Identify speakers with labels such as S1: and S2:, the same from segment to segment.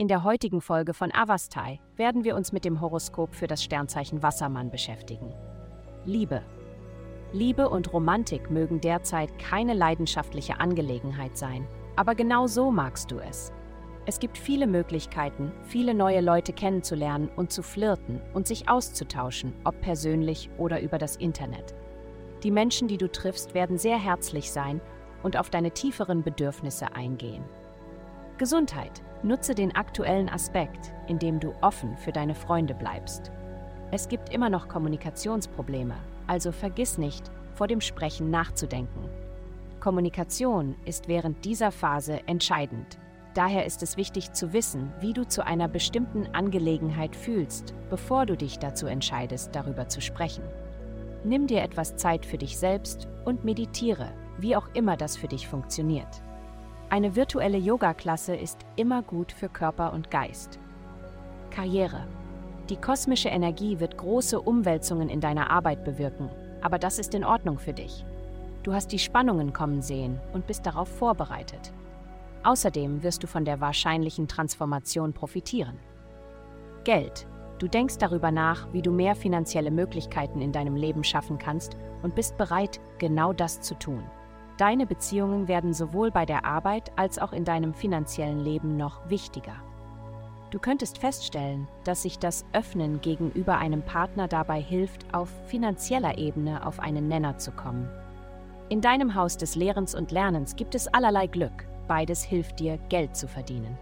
S1: In der heutigen Folge von Avastai werden wir uns mit dem Horoskop für das Sternzeichen Wassermann beschäftigen. Liebe. Liebe und Romantik mögen derzeit keine leidenschaftliche Angelegenheit sein, aber genau so magst du es. Es gibt viele Möglichkeiten, viele neue Leute kennenzulernen und zu flirten und sich auszutauschen, ob persönlich oder über das Internet. Die Menschen, die du triffst, werden sehr herzlich sein und auf deine tieferen Bedürfnisse eingehen. Gesundheit. Nutze den aktuellen Aspekt, indem du offen für deine Freunde bleibst. Es gibt immer noch Kommunikationsprobleme, also vergiss nicht, vor dem Sprechen nachzudenken. Kommunikation ist während dieser Phase entscheidend. Daher ist es wichtig zu wissen, wie du zu einer bestimmten Angelegenheit fühlst, bevor du dich dazu entscheidest, darüber zu sprechen. Nimm dir etwas Zeit für dich selbst und meditiere, wie auch immer das für dich funktioniert. Eine virtuelle Yoga-Klasse ist immer gut für Körper und Geist. Karriere. Die kosmische Energie wird große Umwälzungen in deiner Arbeit bewirken, aber das ist in Ordnung für dich. Du hast die Spannungen kommen sehen und bist darauf vorbereitet. Außerdem wirst du von der wahrscheinlichen Transformation profitieren. Geld. Du denkst darüber nach, wie du mehr finanzielle Möglichkeiten in deinem Leben schaffen kannst und bist bereit, genau das zu tun. Deine Beziehungen werden sowohl bei der Arbeit als auch in deinem finanziellen Leben noch wichtiger. Du könntest feststellen, dass sich das Öffnen gegenüber einem Partner dabei hilft, auf finanzieller Ebene auf einen Nenner zu kommen. In deinem Haus des Lehrens und Lernens gibt es allerlei Glück. Beides hilft dir, Geld zu verdienen.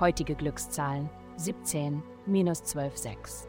S1: Heutige Glückszahlen 17 minus 12, 6.